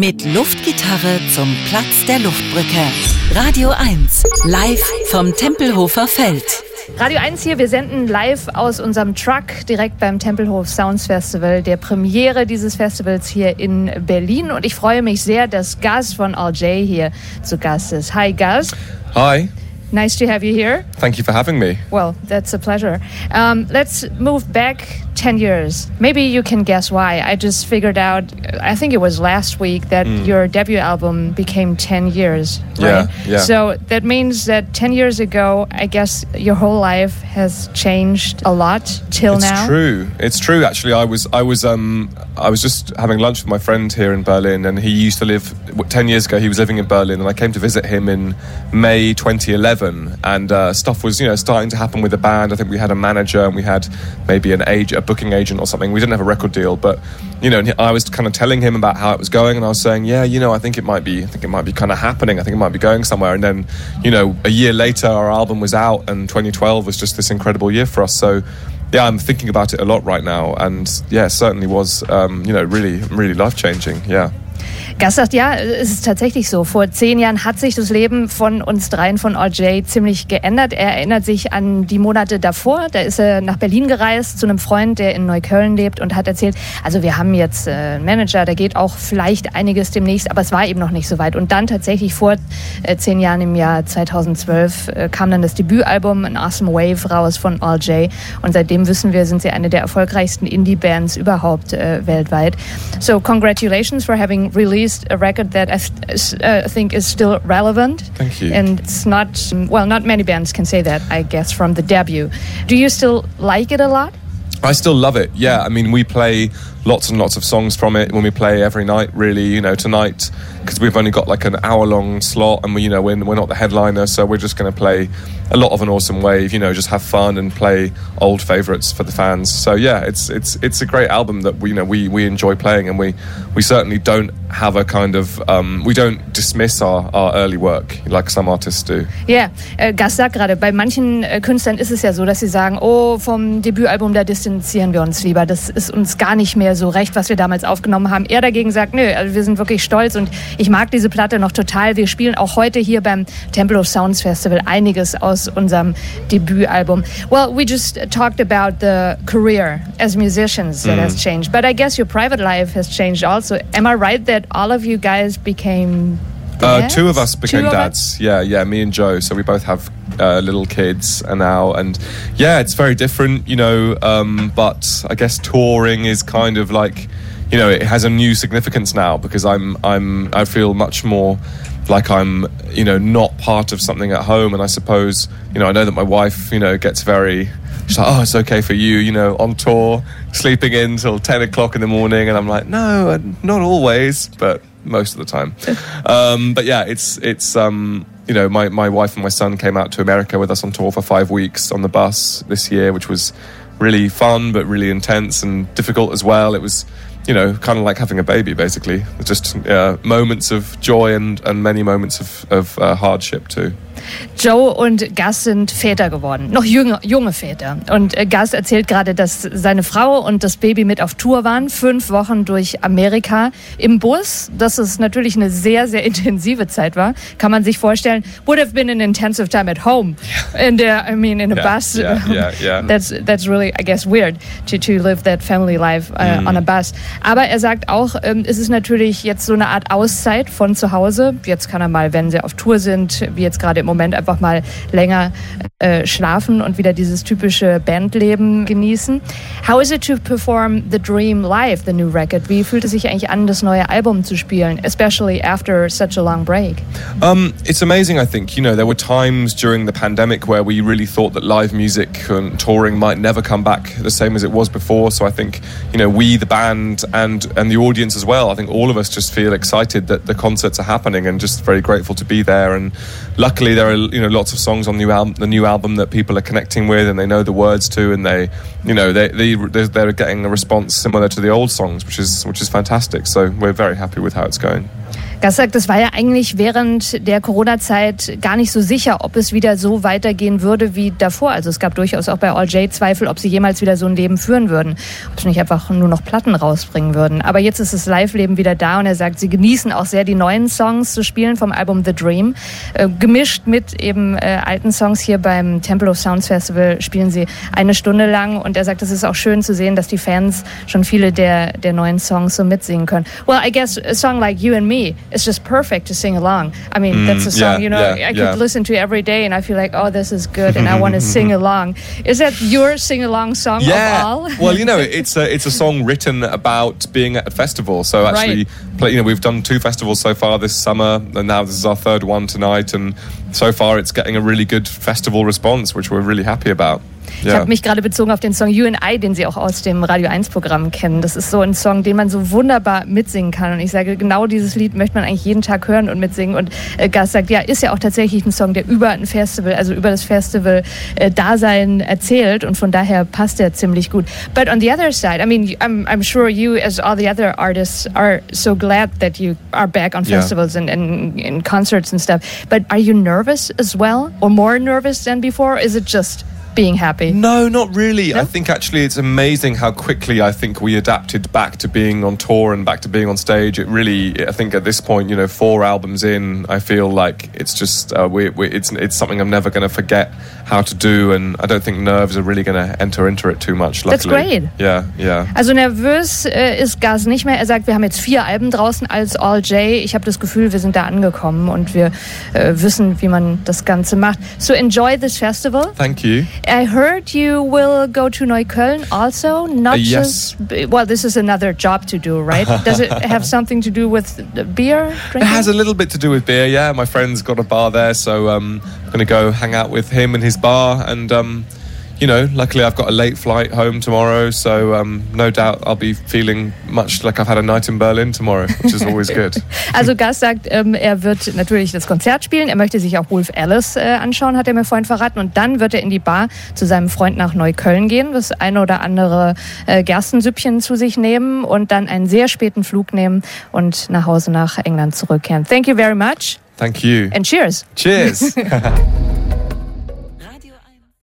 Mit Luftgitarre zum Platz der Luftbrücke. Radio 1, live vom Tempelhofer Feld. Radio 1 hier, wir senden live aus unserem Truck direkt beim Tempelhof Sounds Festival, der Premiere dieses Festivals hier in Berlin. Und ich freue mich sehr, dass Gus von RJ hier zu Gast ist. Hi, Gus. Hi. Nice to have you here. Thank you for having me. Well, that's a pleasure. Um, let's move back 10 years. Maybe you can guess why. I just figured out, I think it was last week, that mm. your debut album became 10 years. Right? Yeah, yeah. So that means that 10 years ago, I guess your whole life has changed a lot till it's now. It's true. It's true. Actually, I was, I was, um, I was just having lunch with my friend here in Berlin, and he used to live 10 years ago. He was living in Berlin, and I came to visit him in May 2011 and uh, stuff was you know starting to happen with the band. I think we had a manager and we had maybe an age a booking agent or something. We didn't have a record deal, but you know I was kind of telling him about how it was going, and I was saying, yeah, you know, I think it might be, I think it might be kind of happening. I think it might be going somewhere. And then you know a year later, our album was out, and 2012 was just this incredible year for us. So yeah, I'm thinking about it a lot right now, and yeah, certainly was um, you know really really life changing. Yeah. Gas sagt, ja, es ist tatsächlich so. Vor zehn Jahren hat sich das Leben von uns dreien von RJ ziemlich geändert. Er erinnert sich an die Monate davor. Da ist er nach Berlin gereist zu einem Freund, der in Neukölln lebt und hat erzählt, also wir haben jetzt äh, einen Manager, da geht auch vielleicht einiges demnächst, aber es war eben noch nicht so weit. Und dann tatsächlich vor äh, zehn Jahren im Jahr 2012 äh, kam dann das Debütalbum An Awesome Wave raus von RJ. Und seitdem wissen wir, sind sie eine der erfolgreichsten Indie-Bands überhaupt weltweit. So congratulations for having released a record that I th uh, think is still relevant. Thank you. And it's not, well, not many bands can say that, I guess, from the debut. Do you still like it a lot? I still love it. Yeah, I mean, we play lots and lots of songs from it when we play every night. Really, you know, tonight because we've only got like an hour long slot, and we, you know, we're, we're not the headliner, so we're just going to play a lot of an awesome wave. You know, just have fun and play old favorites for the fans. So yeah, it's it's it's a great album that we you know we we enjoy playing, and we we certainly don't have a kind of um, we don't dismiss our, our early work like some artists do. Yeah. äh, Gas sagt gerade, bei manchen äh, Künstlern ist es ja so, dass sie sagen, oh, vom Debütalbum da distanzieren wir uns lieber. Das ist uns gar nicht mehr so recht, was wir damals aufgenommen haben. Er dagegen sagt, nö, also wir sind wirklich stolz und ich mag diese Platte noch total. Wir spielen auch heute hier beim Temple of Sounds Festival einiges aus unserem Debütalbum. Well, we just talked about the career as musicians that mm. has changed, but I guess your private life has changed also. Am I right that all of you guys became uh, two of us became two dads. Yeah, yeah, me and Joe. So we both have uh, little kids now, and yeah, it's very different, you know. Um, but I guess touring is kind of like, you know, it has a new significance now because I'm, I'm, I feel much more like I'm, you know, not part of something at home. And I suppose, you know, I know that my wife, you know, gets very. She's like, oh, it's okay for you, you know, on tour, sleeping in till 10 o'clock in the morning. And I'm like, no, not always, but most of the time. um, but yeah, it's it's um, you know my my wife and my son came out to America with us on tour for five weeks on the bus this year, which was really fun but really intense and difficult as well. It was you know kind of like having a baby basically, just uh, moments of joy and and many moments of of uh, hardship too. Joe und Gus sind Väter geworden, noch junge, junge Väter. Und äh, Gus erzählt gerade, dass seine Frau und das Baby mit auf Tour waren, fünf Wochen durch Amerika im Bus. Dass es natürlich eine sehr, sehr intensive Zeit war, kann man sich vorstellen. Would have been an intensive time at home. In der, I mean, in a yeah, bus. Yeah, yeah, yeah. That's that's really, I guess, weird to to live that family life uh, mm. on a bus. Aber er sagt auch, ähm, es ist natürlich jetzt so eine Art Auszeit von zu Hause. Jetzt kann er mal, wenn sie auf Tour sind, wie jetzt gerade im Moment einfach mal länger äh, schlafen und wieder dieses typische Bandleben genießen. How is it to perform The Dream live, the new record? Wie fühlt es sich eigentlich an, das neue Album zu spielen, especially after such a long break? Um, it's amazing, I think. You know, there were times during the pandemic where we really thought that live music and touring might never come back the same as it was before. So I think, you know, we, the band, and and the audience as well. I think all of us just feel excited that the concerts are happening and just very grateful to be there. And luckily, there are you know lots of songs on the new album, the new album that people are connecting with and they know the words to, and they you know they, they they're getting a response similar to the old songs, which is which is fantastic. So we're very happy with how it's going. Gas sagt, das war ja eigentlich während der Corona-Zeit gar nicht so sicher, ob es wieder so weitergehen würde wie davor. Also es gab durchaus auch bei All J Zweifel, ob sie jemals wieder so ein Leben führen würden. Ob sie nicht einfach nur noch Platten rausbringen würden. Aber jetzt ist das Live-Leben wieder da und er sagt, sie genießen auch sehr die neuen Songs zu spielen vom Album The Dream. Äh, gemischt mit eben äh, alten Songs hier beim Temple of Sounds Festival spielen sie eine Stunde lang und er sagt, es ist auch schön zu sehen, dass die Fans schon viele der, der neuen Songs so mitsingen können. Well, I guess a song like You and Me is just perfect to sing along. I mean, mm, that's a song, yeah, you know, yeah, I could yeah. listen to every day and I feel like, oh, this is good and I want to sing along. Is that your sing along song yeah. of all? well, you know, it's a, it's a song written about being at a festival. So actually, right. play, you know, we've done two festivals so far this summer and now this is our third one tonight. And so far it's getting a really good festival response, which we're really happy about. Ich ja. habe mich gerade bezogen auf den Song You and I, den Sie auch aus dem Radio 1 Programm kennen. Das ist so ein Song, den man so wunderbar mitsingen kann. Und ich sage, genau dieses Lied möchte man eigentlich jeden Tag hören und mitsingen. Und äh, Gas sagt, ja, ist ja auch tatsächlich ein Song, der über ein Festival, also über das Festival-Dasein äh, erzählt. Und von daher passt er ziemlich gut. But on the other side, I mean, I'm, I'm sure you, as all the other artists, are so glad that you are back on festivals yeah. and, and, and concerts and stuff. But are you nervous as well? Or more nervous than before? Or is it just being happy? No, not really. No? I think actually it's amazing how quickly I think we adapted back to being on tour and back to being on stage. It really, I think at this point, you know, four albums in, I feel like it's just uh, we, we, it's it's something I'm never going to forget how to do, and I don't think nerves are really going to enter into it too much. Luckily. That's great. Yeah, yeah. Also nervös äh, ist Gas nicht mehr. Er sagt, wir haben jetzt vier Alben draußen als All J. Ich habe das Gefühl, wir sind da angekommen und wir äh, wissen, wie man das Ganze macht. So enjoy this festival. Thank you. I heard you will go to Neukölln also, not uh, yes. just. Well, this is another job to do, right? Does it have something to do with beer? Drinking? It has a little bit to do with beer. Yeah, my friend's got a bar there, so um, I'm going to go hang out with him and his bar and. Um, you know, luckily I've got a late flight home tomorrow, so um, no doubt I'll be feeling much like I've had a night in Berlin tomorrow, which is always good. Also Gas sagt, ähm, er wird natürlich das Konzert spielen, er möchte sich auch Wolf Alice äh, anschauen, hat er mir vorhin verraten, und dann wird er in die Bar zu seinem Freund nach Neukölln gehen, das eine oder andere äh, Gerstensüppchen zu sich nehmen und dann einen sehr späten Flug nehmen und nach Hause nach England zurückkehren. Thank you very much. Thank you. And cheers. Cheers.